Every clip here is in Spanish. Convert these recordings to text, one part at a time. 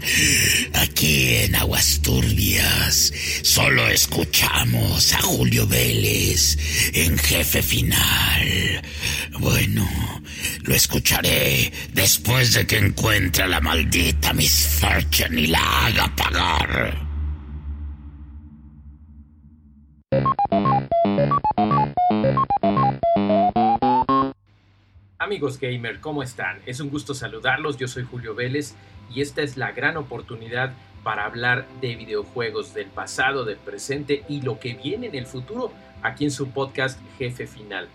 Aquí en Aguas Turbias solo escuchamos a Julio Vélez en jefe final. Bueno, lo escucharé después de que encuentre a la maldita Miss Fortune y la haga pagar. Amigos gamer, ¿cómo están? Es un gusto saludarlos, yo soy Julio Vélez y esta es la gran oportunidad para hablar de videojuegos del pasado, del presente y lo que viene en el futuro aquí en su podcast Jefe Final.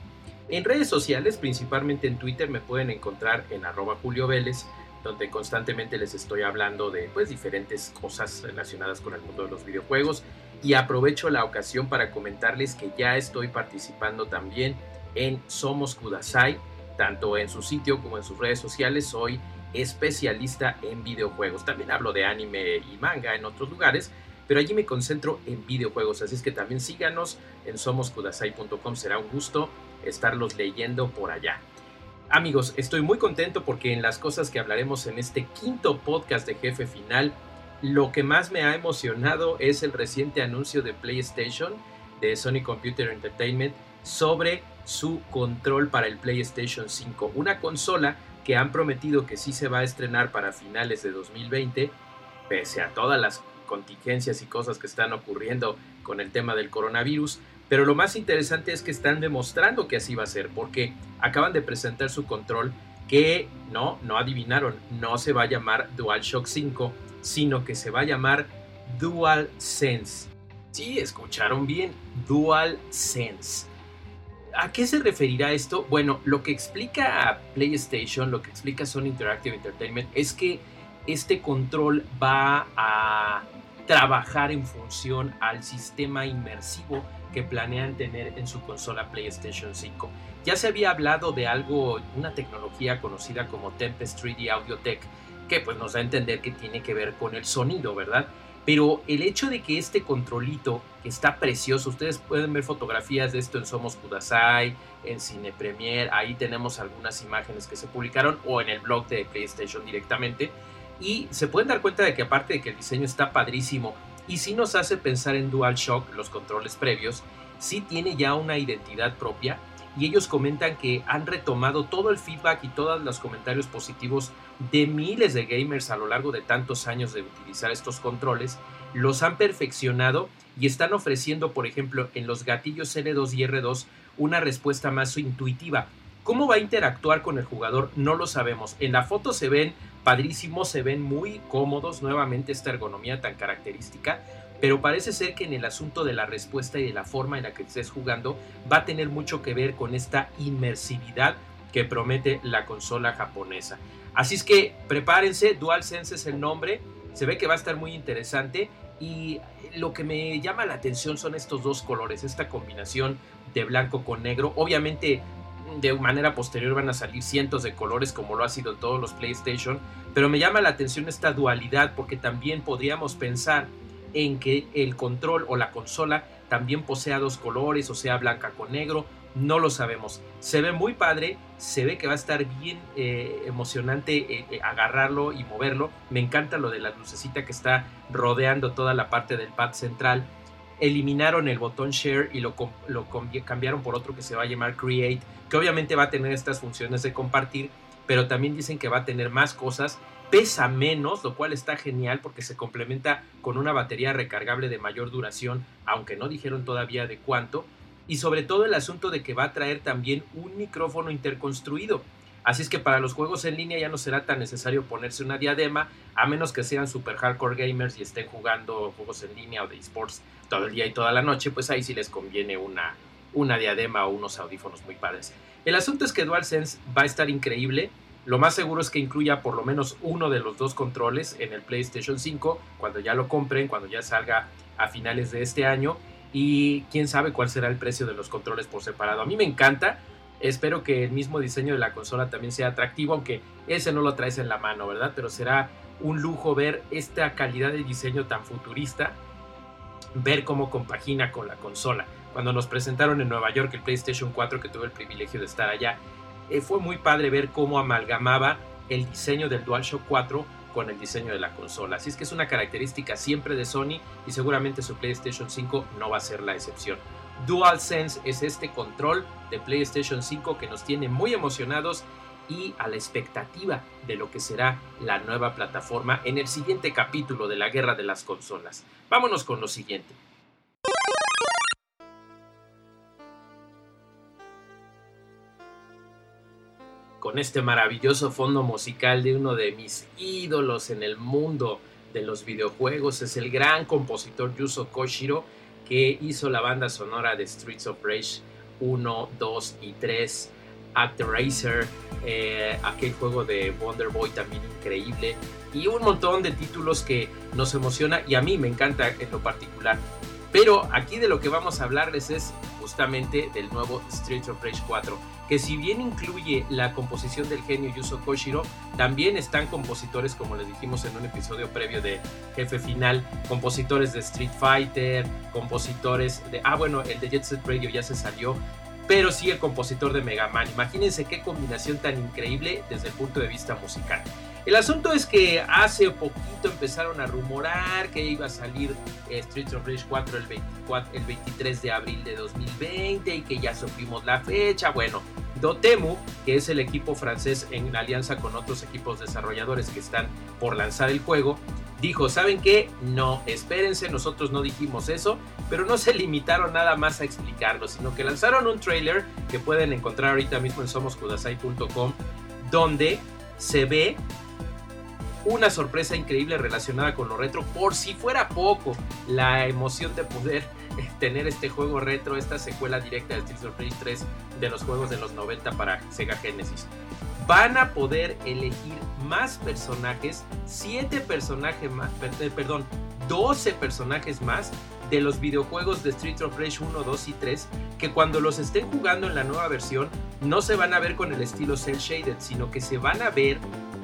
En redes sociales, principalmente en Twitter, me pueden encontrar en arroba Julio Vélez, donde constantemente les estoy hablando de pues, diferentes cosas relacionadas con el mundo de los videojuegos y aprovecho la ocasión para comentarles que ya estoy participando también en Somos Kudasai, tanto en su sitio como en sus redes sociales. Soy especialista en videojuegos. También hablo de anime y manga en otros lugares, pero allí me concentro en videojuegos. Así es que también síganos en somoskudasai.com. Será un gusto estarlos leyendo por allá. Amigos, estoy muy contento porque en las cosas que hablaremos en este quinto podcast de Jefe Final, lo que más me ha emocionado es el reciente anuncio de PlayStation, de Sony Computer Entertainment, sobre su control para el PlayStation 5, una consola que han prometido que sí se va a estrenar para finales de 2020, pese a todas las contingencias y cosas que están ocurriendo con el tema del coronavirus. Pero lo más interesante es que están demostrando que así va a ser, porque acaban de presentar su control que no, no adivinaron, no se va a llamar DualShock 5, sino que se va a llamar DualSense. Sí, escucharon bien, DualSense. ¿A qué se referirá esto? Bueno, lo que explica PlayStation, lo que explica Sony Interactive Entertainment es que este control va a trabajar en función al sistema inmersivo que planean tener en su consola PlayStation 5. Ya se había hablado de algo, una tecnología conocida como Tempest 3D Audio Tech, que pues nos da a entender que tiene que ver con el sonido, ¿verdad? Pero el hecho de que este controlito, que está precioso, ustedes pueden ver fotografías de esto en Somos Kudasai, en Cine Premier, ahí tenemos algunas imágenes que se publicaron o en el blog de PlayStation directamente. Y se pueden dar cuenta de que aparte de que el diseño está padrísimo y sí nos hace pensar en DualShock, los controles previos, sí tiene ya una identidad propia y ellos comentan que han retomado todo el feedback y todos los comentarios positivos de miles de gamers a lo largo de tantos años de utilizar estos controles, los han perfeccionado y están ofreciendo, por ejemplo, en los gatillos L2 y R2 una respuesta más intuitiva. ¿Cómo va a interactuar con el jugador? No lo sabemos. En la foto se ven padrísimos, se ven muy cómodos, nuevamente esta ergonomía tan característica, pero parece ser que en el asunto de la respuesta y de la forma en la que estés jugando va a tener mucho que ver con esta inmersividad que promete la consola japonesa. Así es que prepárense, DualSense es el nombre, se ve que va a estar muy interesante y lo que me llama la atención son estos dos colores, esta combinación de blanco con negro. Obviamente de manera posterior van a salir cientos de colores como lo ha sido en todos los PlayStation, pero me llama la atención esta dualidad porque también podríamos pensar en que el control o la consola también posea dos colores, o sea, blanca con negro, no lo sabemos. Se ve muy padre, se ve que va a estar bien eh, emocionante eh, eh, agarrarlo y moverlo. Me encanta lo de la lucecita que está rodeando toda la parte del pad central. Eliminaron el botón Share y lo, lo cambiaron por otro que se va a llamar Create, que obviamente va a tener estas funciones de compartir, pero también dicen que va a tener más cosas pesa menos, lo cual está genial porque se complementa con una batería recargable de mayor duración, aunque no dijeron todavía de cuánto, y sobre todo el asunto de que va a traer también un micrófono interconstruido. Así es que para los juegos en línea ya no será tan necesario ponerse una diadema, a menos que sean super hardcore gamers y estén jugando juegos en línea o de esports todo el día y toda la noche, pues ahí sí les conviene una, una diadema o unos audífonos muy padres. El asunto es que DualSense va a estar increíble lo más seguro es que incluya por lo menos uno de los dos controles en el PlayStation 5 cuando ya lo compren, cuando ya salga a finales de este año. Y quién sabe cuál será el precio de los controles por separado. A mí me encanta. Espero que el mismo diseño de la consola también sea atractivo, aunque ese no lo traes en la mano, ¿verdad? Pero será un lujo ver esta calidad de diseño tan futurista, ver cómo compagina con la consola. Cuando nos presentaron en Nueva York el PlayStation 4, que tuve el privilegio de estar allá, eh, fue muy padre ver cómo amalgamaba el diseño del DualShock 4 con el diseño de la consola. Así es que es una característica siempre de Sony y seguramente su PlayStation 5 no va a ser la excepción. DualSense es este control de PlayStation 5 que nos tiene muy emocionados y a la expectativa de lo que será la nueva plataforma en el siguiente capítulo de la guerra de las consolas. Vámonos con lo siguiente. Con este maravilloso fondo musical de uno de mis ídolos en el mundo de los videojuegos, es el gran compositor Yuzo Koshiro que hizo la banda sonora de Streets of Rage 1, 2 y 3 Actraiser, eh, aquel juego de Wonder Boy también increíble y un montón de títulos que nos emociona y a mí me encanta en lo particular. Pero aquí de lo que vamos a hablarles es justamente del nuevo Street of Rage 4, que si bien incluye la composición del genio Yuzo Koshiro, también están compositores, como les dijimos en un episodio previo de Jefe Final, compositores de Street Fighter, compositores de... Ah, bueno, el de Jet Set Radio ya se salió, pero sí el compositor de Mega Man. Imagínense qué combinación tan increíble desde el punto de vista musical. El asunto es que hace poquito empezaron a rumorar que iba a salir eh, Street of Rage 4 el, 24, el 23 de abril de 2020 y que ya supimos la fecha. Bueno, Dotemu, que es el equipo francés en alianza con otros equipos desarrolladores que están por lanzar el juego, dijo, ¿saben qué? No, espérense, nosotros no dijimos eso, pero no se limitaron nada más a explicarlo, sino que lanzaron un trailer que pueden encontrar ahorita mismo en somoskudasai.com, donde se ve una sorpresa increíble relacionada con lo retro, por si fuera poco, la emoción de poder tener este juego retro, esta secuela directa de Street of Rage 3 de los juegos de los 90 para Sega Genesis. Van a poder elegir más personajes, 7 personajes más, eh, perdón, 12 personajes más de los videojuegos de Street of Rage 1, 2 y 3, que cuando los estén jugando en la nueva versión no se van a ver con el estilo cel shaded, sino que se van a ver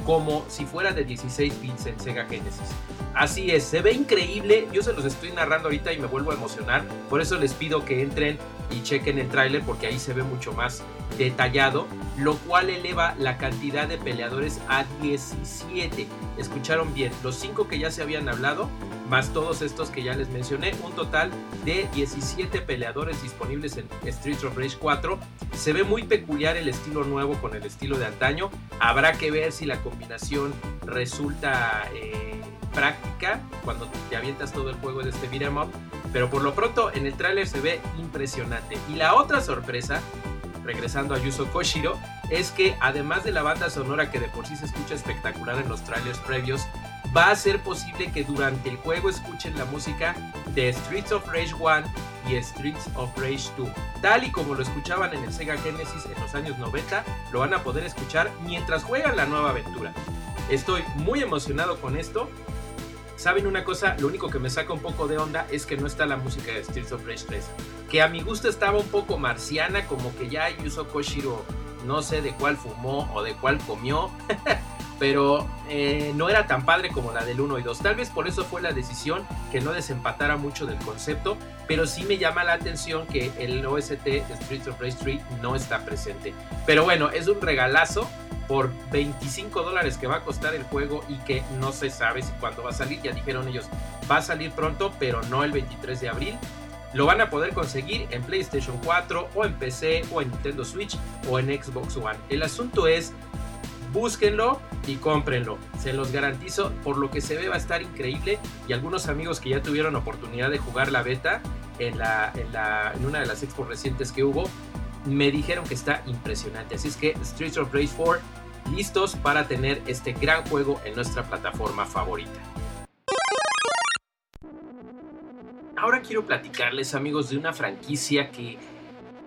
como si fuera de 16 bits en Sega Genesis. Así es, se ve increíble, yo se los estoy narrando ahorita y me vuelvo a emocionar, por eso les pido que entren y chequen el tráiler porque ahí se ve mucho más detallado, lo cual eleva la cantidad de peleadores a 17. Escucharon bien, los 5 que ya se habían hablado, más todos estos que ya les mencioné, un total de 17 peleadores disponibles en Street of Rage 4. Se ve muy peculiar el estilo nuevo con el estilo de antaño. Habrá que ver si la combinación resulta eh, práctica cuando te avientas todo el juego de este beat'em up. Pero por lo pronto en el tráiler se ve impresionante. Y la otra sorpresa, regresando a Yuzo Koshiro, es que además de la banda sonora que de por sí se escucha espectacular en los trailers previos, va a ser posible que durante el juego escuchen la música de Streets of Rage 1 y Streets of Rage 2. Tal y como lo escuchaban en el Sega Genesis en los años 90, lo van a poder escuchar mientras juegan la nueva aventura. Estoy muy emocionado con esto. ¿Saben una cosa? Lo único que me saca un poco de onda es que no está la música de Streets of Rage 3. Que a mi gusto estaba un poco marciana, como que ya Yuzo Koshiro no sé de cuál fumó o de cuál comió. pero eh, no era tan padre como la del 1 y 2. Tal vez por eso fue la decisión que no desempatara mucho del concepto, pero sí me llama la atención que el OST de Street of Rage 3 no está presente. Pero bueno, es un regalazo por 25 dólares que va a costar el juego y que no se sabe si cuándo va a salir. Ya dijeron ellos, va a salir pronto, pero no el 23 de abril. Lo van a poder conseguir en PlayStation 4 o en PC o en Nintendo Switch o en Xbox One. El asunto es búsquenlo y cómprenlo. Se los garantizo, por lo que se ve va a estar increíble. Y algunos amigos que ya tuvieron oportunidad de jugar la beta en, la, en, una de las expos recientes que hubo, me dijeron que está impresionante. Así es que Streets of Rage 4 listos para tener este gran juego en nuestra plataforma favorita. Ahora quiero platicarles amigos de una franquicia que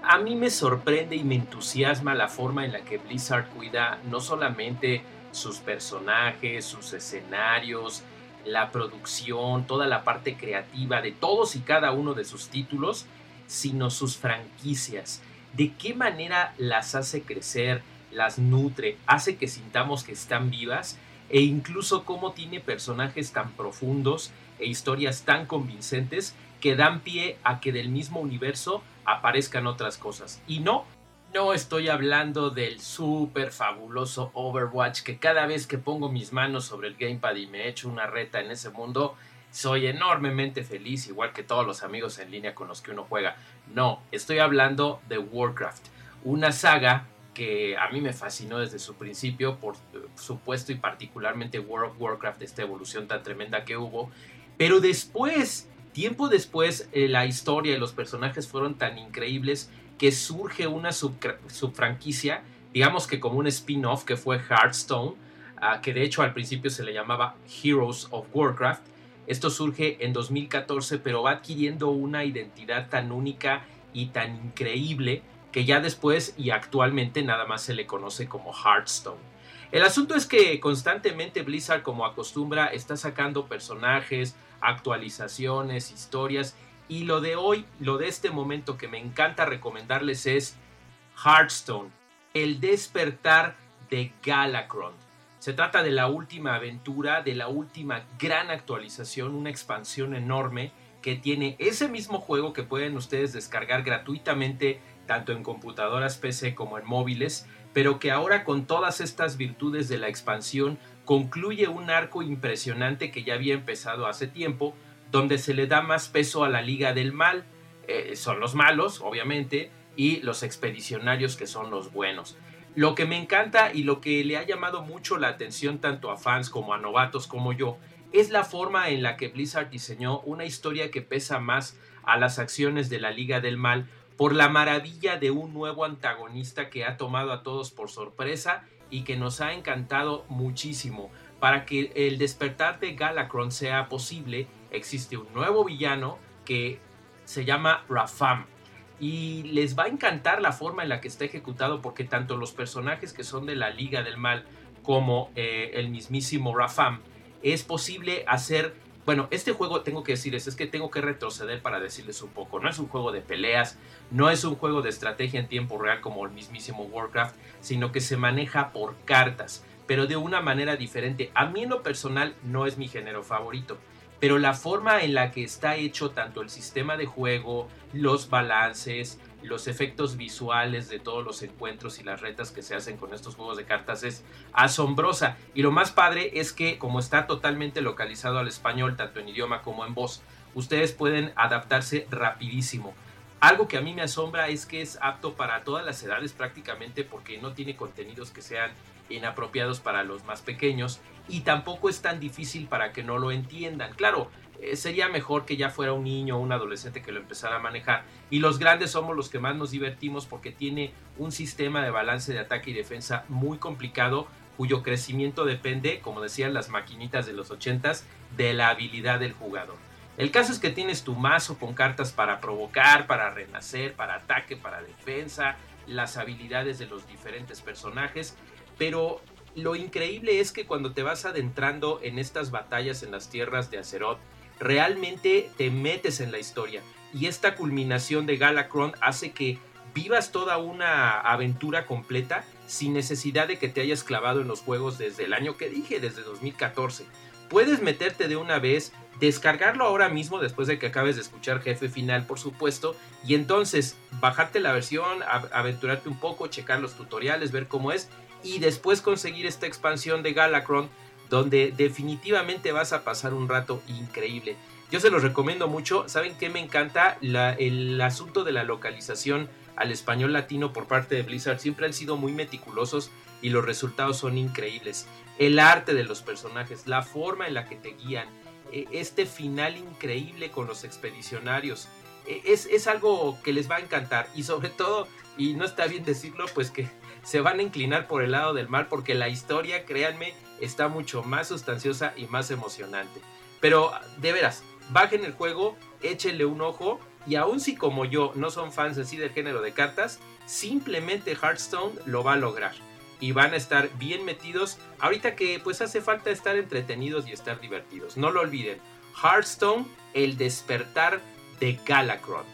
a mí me sorprende y me entusiasma la forma en la que Blizzard cuida no solamente sus personajes, sus escenarios, la producción, toda la parte creativa de todos y cada uno de sus títulos, sino sus franquicias. De qué manera las hace crecer, las nutre, hace que sintamos que están vivas e incluso cómo tiene personajes tan profundos e historias tan convincentes que dan pie a que del mismo universo aparezcan otras cosas. Y no, No estoy hablando del súper fabuloso Overwatch que cada vez que pongo mis manos sobre el gamepad y me echo una reta en ese mundo, soy enormemente feliz, igual que todos los amigos en línea con los que uno juega. No, estoy hablando de Warcraft, una saga que a mí me fascinó desde su principio, por supuesto, y particularmente World of Warcraft, esta evolución tan tremenda que hubo. Pero después, tiempo después, eh, la historia y los personajes fueron tan increíbles que surge una subfranquicia, digamos que como un spin-off que fue Hearthstone, ah, que de hecho al principio se le llamaba Heroes of Warcraft. Esto surge en 2014, pero va adquiriendo una identidad tan única y tan increíble que ya después y actualmente nada más se le conoce como Hearthstone. El asunto es que constantemente Blizzard, como acostumbra, está sacando personajes, actualizaciones, historias, y lo de hoy, lo de este momento que me encanta recomendarles es Hearthstone, el despertar de Galacron. Se trata de la última aventura, de la última gran actualización, una expansión enorme que tiene ese mismo juego que pueden ustedes descargar gratuitamente tanto en computadoras PC como en móviles, pero que ahora con todas estas virtudes de la expansión concluye un arco impresionante que ya había empezado hace tiempo, donde se le da más peso a la Liga del Mal, eh, son los malos, obviamente, y los expedicionarios que son los buenos. Lo que me encanta y lo que le ha llamado mucho la atención tanto a fans como a novatos como yo es la forma en la que Blizzard diseñó una historia que pesa más a las acciones de la Liga del Mal por la maravilla de un nuevo antagonista que ha tomado a todos por sorpresa y que nos ha encantado muchísimo. Para que el despertar de Galacron sea posible, existe un nuevo villano que se llama Rafam. Y les va a encantar la forma en la que está ejecutado porque tanto los personajes que son de la Liga del Mal como eh, el mismísimo Rafam es posible hacer bueno, este juego tengo que decirles, es que tengo que retroceder para decirles un poco. No es un juego de peleas, no es un juego de estrategia en tiempo real como el mismísimo Warcraft, sino que se maneja por cartas, pero de una manera diferente. A mí en lo personal no es mi género favorito, pero la forma en la que está hecho tanto el sistema de juego, los balances, los efectos visuales de todos los encuentros y las retas que se hacen con estos juegos de cartas es asombrosa. Y lo más padre es que como está totalmente localizado al español, tanto en idioma como en voz, ustedes pueden adaptarse rapidísimo. Algo que a mí me asombra es que es apto para todas las edades prácticamente porque no tiene contenidos que sean inapropiados para los más pequeños y tampoco es tan difícil para que no lo entiendan. Claro, eh, sería mejor que ya fuera un niño o un adolescente que lo empezara a manejar. Y los grandes somos los que más nos divertimos porque tiene un sistema de balance de ataque y defensa muy complicado cuyo crecimiento depende, como decían las maquinitas de los 80s, de la habilidad del jugador. El caso es que tienes tu mazo con cartas para provocar, para renacer, para ataque, para defensa, las habilidades de los diferentes personajes, pero lo increíble es que cuando te vas adentrando en estas batallas en las tierras de Azeroth, realmente te metes en la historia. Y esta culminación de Galacron hace que vivas toda una aventura completa sin necesidad de que te hayas clavado en los juegos desde el año que dije, desde 2014. Puedes meterte de una vez, descargarlo ahora mismo después de que acabes de escuchar Jefe Final, por supuesto, y entonces bajarte la versión, aventurarte un poco, checar los tutoriales, ver cómo es, y después conseguir esta expansión de Galacron donde definitivamente vas a pasar un rato increíble. Yo se los recomiendo mucho. ¿Saben qué me encanta? el asunto de la localización al español latino por parte de Blizzard. Siempre han sido muy meticulosos y los resultados son increíbles. El arte de los personajes, la forma en la que te guían, e, este final increíble con los expedicionarios. Es, es algo que les va a encantar y sobre todo, y no está bien decirlo, pues que se van a inclinar por el lado del mal porque la historia, créanme, está mucho más sustanciosa y más emocionante. Pero de veras, bajen el juego, échenle un ojo y aun si como yo no son fans así del género de cartas, simplemente Hearthstone lo va a lograr y van a estar bien metidos. Ahorita que pues hace falta estar entretenidos y estar divertidos. No lo olviden. Hearthstone, el despertar de Galacron.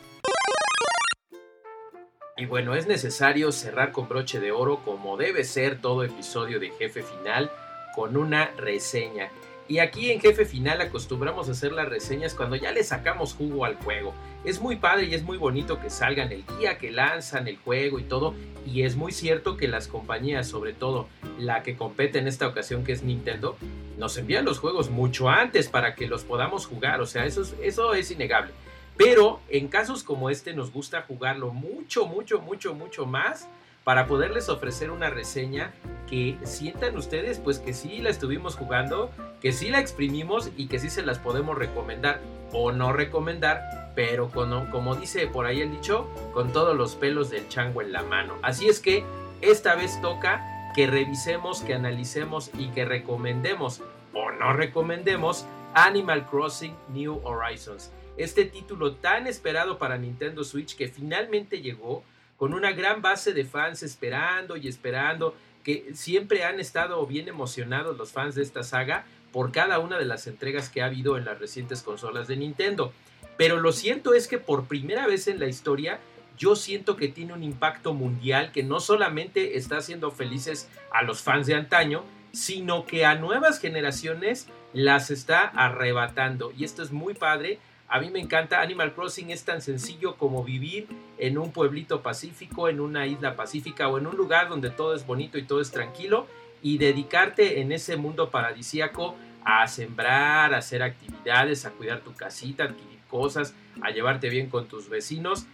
Y bueno, es necesario cerrar con broche de oro como debe ser todo episodio de Jefe Final con una reseña. Y aquí en Jefe Final acostumbramos a hacer las reseñas cuando ya le sacamos jugo al juego. Es muy padre y es muy bonito que salgan el día que lanzan el juego y todo. Y es muy cierto que las compañías, sobre todo la que compete en esta ocasión que es Nintendo, nos envían los juegos mucho antes para que los podamos jugar. O sea, eso es, eso es innegable. Pero en casos como este nos gusta jugarlo mucho, mucho, mucho, mucho más para poderles ofrecer una reseña que sientan ustedes pues que sí la estuvimos jugando, que sí la exprimimos y que sí se las podemos recomendar o no recomendar, pero como dice por ahí el dicho, con todos los pelos del chango en la mano. Así es que esta vez toca que revisemos, que analicemos y que recomendemos o no recomendemos Animal Crossing New Horizons. Este título tan esperado para Nintendo Switch que finalmente llegó con una gran base de fans esperando y esperando, que siempre han estado bien emocionados los fans de esta saga por cada una de las entregas que ha habido en las recientes consolas de Nintendo. Pero lo cierto es que por primera vez en la historia yo siento que tiene un impacto mundial que no solamente está haciendo felices a los fans de antaño, sino que a nuevas generaciones las está arrebatando. Y esto es muy padre a mí me encanta Animal Crossing, es tan sencillo como vivir en un pueblito pacífico, en una isla pacífica o en un lugar donde todo es bonito y todo es tranquilo y dedicarte en ese mundo paradisíaco a sembrar, a hacer actividades, a cuidar tu casita, adquirir cosas, a llevarte bien con tus vecinos.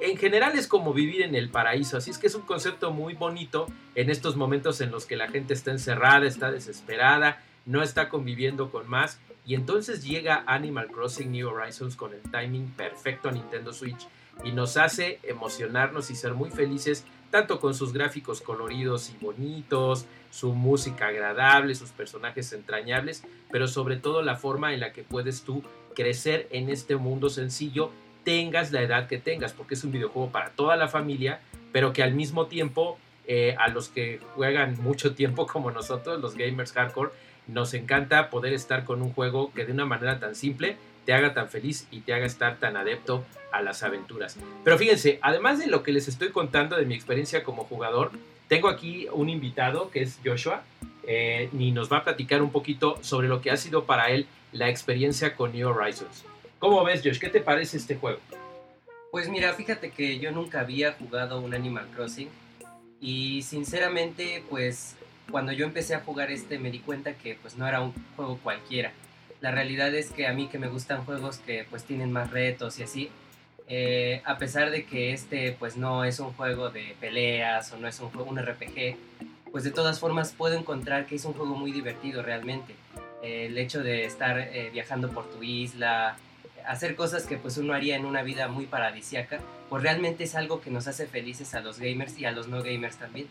En general es como vivir en el paraíso, así es que es un concepto muy bonito en estos momentos en los que la gente está encerrada, está desesperada, no está conviviendo con más. Y entonces llega Animal Crossing New Horizons con el timing perfecto a Nintendo Switch y nos hace emocionarnos y ser muy felices tanto con sus gráficos coloridos y bonitos, su música agradable, sus personajes entrañables, pero sobre todo la forma en la que puedes tú crecer en este mundo sencillo, tengas la edad que tengas, porque es un videojuego para toda la familia, pero que al mismo tiempo eh, a los que juegan mucho tiempo como nosotros, los gamers hardcore, nos encanta poder estar con un juego que de una manera tan simple te haga tan feliz y te haga estar tan adepto a las aventuras. Pero fíjense, además de lo que les estoy contando de mi experiencia como jugador, tengo aquí un invitado que es Joshua eh, y nos va a platicar un poquito sobre lo que ha sido para él la experiencia con New Horizons. ¿Cómo ves, Josh? ¿Qué te parece este juego? Pues mira, fíjate que yo nunca había jugado un Animal Crossing y sinceramente pues cuando yo empecé a jugar este me di cuenta que pues no era un juego cualquiera. La realidad es que a mí que me gustan juegos que pues tienen más retos y así, eh, a pesar de que este pues no es un juego de peleas o no es un un RPG, pues de todas formas puedo encontrar que es un juego muy divertido realmente. el hecho de estar eh, viajando por tu isla, hacer cosas que pues uno haría en una vida muy paradisiaca, pues realmente es algo que nos hace felices a los gamers y a los no gamers también.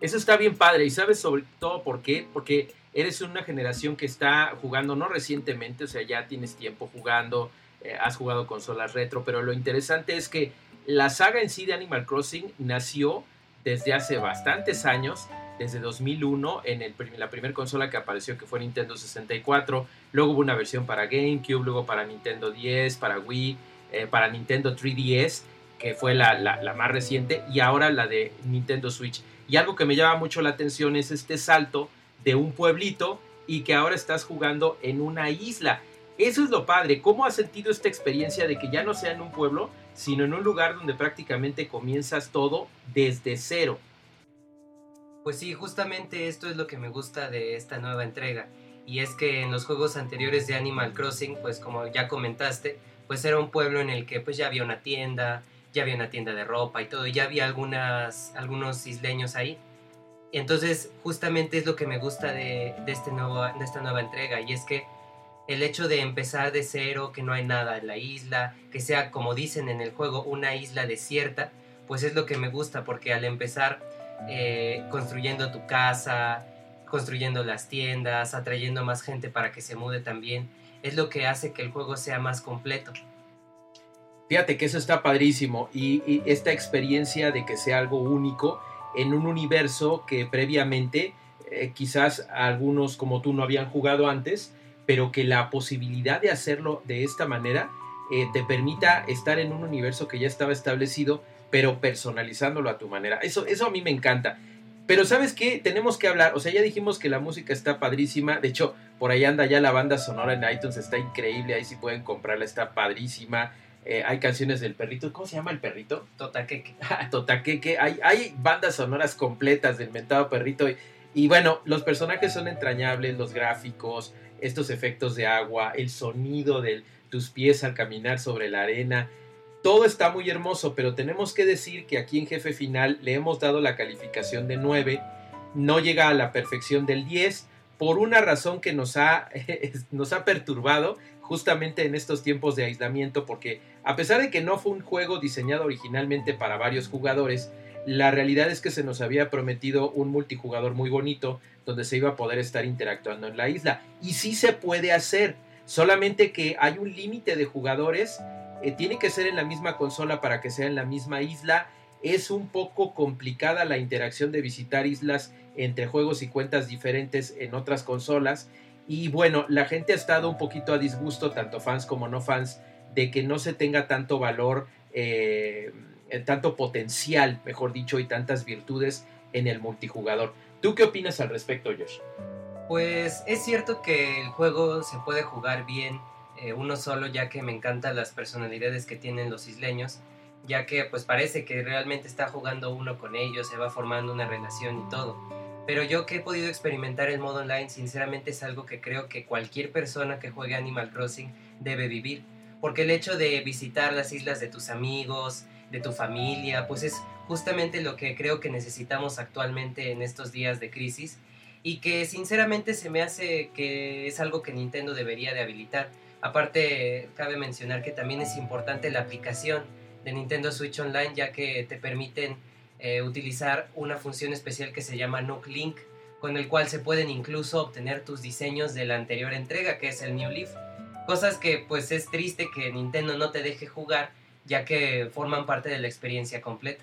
Eso está bien padre y sabes sobre todo por qué, porque eres una generación que está jugando no recientemente, o sea, ya tienes tiempo jugando, eh, has jugado consolas retro, pero lo interesante es que la saga en sí de Animal Crossing nació desde hace bastantes años, desde 2001 en la primera consola que apareció que fue Nintendo 64, luego hubo una versión para GameCube, luego para Nintendo 10, para Wii, eh, para Nintendo 3DS, que fue la, la más reciente, y ahora la de Nintendo Switch. Y algo que me llama mucho la atención es este salto de un pueblito y que ahora estás jugando en una isla. Eso es lo padre. ¿Cómo has sentido esta experiencia de que ya no sea en un pueblo, sino en un lugar donde prácticamente comienzas todo desde cero? Pues sí, justamente esto es lo que me gusta de esta nueva entrega. Y es que en los juegos anteriores de Animal Crossing, pues como ya comentaste, pues era un pueblo en el que pues ya había una tienda, ya había una tienda de ropa y todo, ya había algunas, algunos isleños ahí. Entonces, justamente es lo que me gusta de, este nuevo, de esta nueva entrega, y es que el hecho de empezar de cero, que no hay nada en la isla, que sea, como dicen en el juego, una isla desierta, pues es lo que me gusta, porque al empezar eh, construyendo tu casa, construyendo las tiendas, atrayendo más gente para que se mude también, es lo que hace que el juego sea más completo. Fíjate que eso está padrísimo y, esta experiencia de que sea algo único en un universo que previamente eh, quizás algunos como tú no habían jugado antes, pero que la posibilidad de hacerlo de esta manera eh, te permita estar en un universo que ya estaba establecido, pero personalizándolo a tu manera. Eso, eso a mí me encanta. Pero ¿sabes qué? Tenemos que hablar, o sea, ya dijimos que la música está padrísima, de hecho, por ahí anda ya la banda sonora en iTunes, está increíble, ahí sí pueden comprarla, está padrísima. Eh, hay canciones del perrito, ¿cómo se llama el perrito? Totaqueque. Totaqueque, hay, hay bandas sonoras completas del mentado perrito. Y, bueno, los personajes son entrañables, los gráficos, estos efectos de agua, el sonido de tus pies al caminar sobre la arena. Todo está muy hermoso, pero tenemos que decir que aquí en Jefe Final le hemos dado la calificación de 9. No llega a la perfección del 10 por una razón que nos ha, nos ha perturbado justamente en estos tiempos de aislamiento, porque a pesar de que no fue un juego diseñado originalmente para varios jugadores, la realidad es que se nos había prometido un multijugador muy bonito donde se iba a poder estar interactuando en la isla. Y sí se puede hacer, solamente que hay un límite de jugadores, eh, tiene que ser en la misma consola para que sea en la misma isla. Es un poco complicada la interacción de visitar islas entre juegos y cuentas diferentes en otras consolas. Y bueno, la gente ha estado un poquito a disgusto, tanto fans como no fans, de que no se tenga tanto valor. Eh, eh, tanto potencial, mejor dicho, y tantas virtudes en el multijugador. ¿Tú qué opinas al respecto, Josh? Pues es cierto que el juego se puede jugar bien eh, uno solo, ya que me encantan las personalidades que tienen los isleños, ya que pues parece que realmente está jugando uno con ellos, se va formando una relación y todo. Pero yo que he podido experimentar el modo online, sinceramente es algo que creo que cualquier persona que juegue Animal Crossing debe vivir. Porque el hecho de visitar las islas de tus amigos, de tu familia, pues es justamente lo que creo que necesitamos actualmente en estos días de crisis y que sinceramente se me hace que es algo que Nintendo debería de habilitar. Aparte, cabe mencionar que también es importante la aplicación de Nintendo Switch Online ya que te permiten eh, utilizar una función especial que se llama Nook Link, con el cual se pueden incluso obtener tus diseños de la anterior entrega, que es el New Leaf. Cosas que pues es triste que Nintendo no te deje jugar ya que forman parte de la experiencia completa.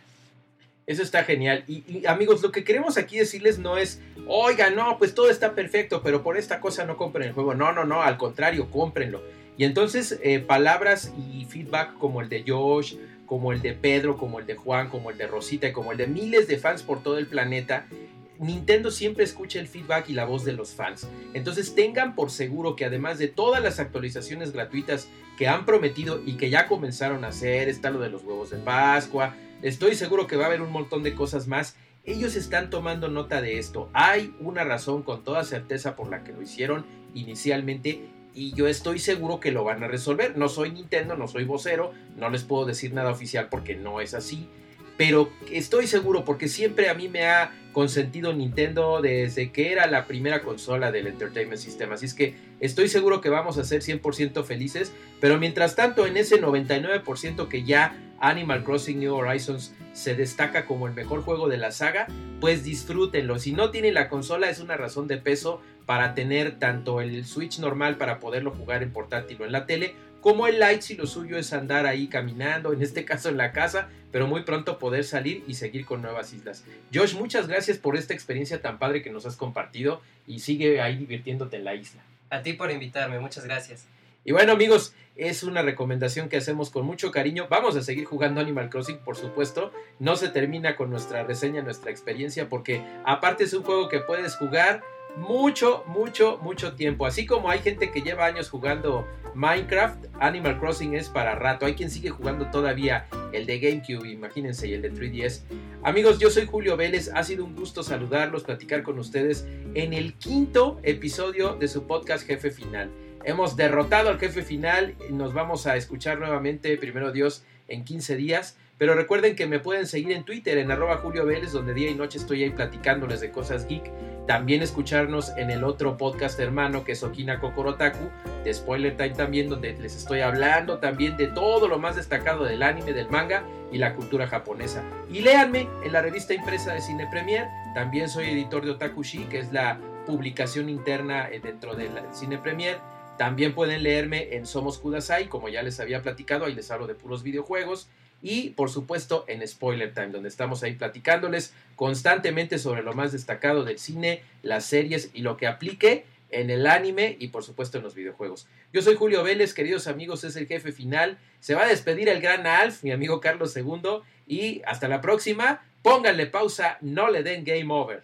Eso está genial. Y, amigos, lo que queremos aquí decirles no es, oiga, no, pues todo está perfecto, pero por esta cosa no compren el juego. No, no, no, al contrario, cómprenlo. Y entonces eh, palabras y feedback como el de Josh, como el de Pedro, como el de Juan, como el de Rosita y como el de miles de fans por todo el planeta, Nintendo siempre escucha el feedback y la voz de los fans. Entonces tengan por seguro que además de todas las actualizaciones gratuitas que han prometido y que ya comenzaron a hacer, está lo de los huevos de Pascua, estoy seguro que va a haber un montón de cosas más. Ellos están tomando nota de esto. Hay una razón con toda certeza por la que lo hicieron inicialmente y yo estoy seguro que lo van a resolver. No soy Nintendo, no soy vocero, no les puedo decir nada oficial porque no es así pero estoy seguro porque siempre a mí me ha consentido Nintendo desde que era la primera consola del Entertainment System. Así es que estoy seguro que vamos a ser 100% felices. Pero mientras tanto, en ese 99% que ya Animal Crossing New Horizons se destaca como el mejor juego de la saga, pues disfrútenlo. Si no tiene la consola, es una razón de peso para tener tanto el Switch normal para poderlo jugar en portátil o en la tele, como el light si lo suyo es andar ahí caminando, en este caso en la casa, pero muy pronto poder salir y seguir con nuevas islas. Josh, muchas gracias por esta experiencia tan padre que nos has compartido y sigue ahí divirtiéndote en la isla. A ti por invitarme, muchas gracias. Y bueno amigos, es una recomendación que hacemos con mucho cariño. Vamos a seguir jugando Animal Crossing, por supuesto. No se termina con nuestra reseña, nuestra experiencia, porque aparte es un juego que puedes jugar mucho, mucho, mucho tiempo. Así como hay gente que lleva años jugando Minecraft, Animal Crossing es para rato. Hay quien sigue jugando todavía el de GameCube, imagínense, y el de 3DS. Amigos, yo soy Julio Vélez. Ha sido un gusto saludarlos, platicar con ustedes en el quinto episodio de su podcast Jefe Final. Hemos derrotado al jefe final. Nos vamos a escuchar nuevamente, primero Dios, en 15 días. Pero recuerden que me pueden seguir en Twitter, en arroba Julio Vélez, donde día y noche estoy ahí platicándoles de cosas geek. También escucharnos en el otro podcast hermano que es Okina Kokorotaku, de Spoiler Time también, donde les estoy hablando también de todo lo más destacado del anime, del manga y la cultura japonesa. Y léanme en la revista impresa de Cine Premier. También soy editor de Otakushi, que es la publicación interna eh, dentro del Cine Premier. También pueden leerme en Somos Kudasai, como ya les había platicado, ahí les hablo de puros videojuegos y por supuesto en Spoiler Time, donde estamos ahí platicándoles constantemente sobre lo más destacado del cine, las series y lo que aplique en el anime y por supuesto en los videojuegos. Yo soy Julio Vélez, queridos amigos, es el jefe final. Se va a despedir el gran Alf, mi amigo Carlos II, y hasta la próxima Pónganle pausa, no le den game over.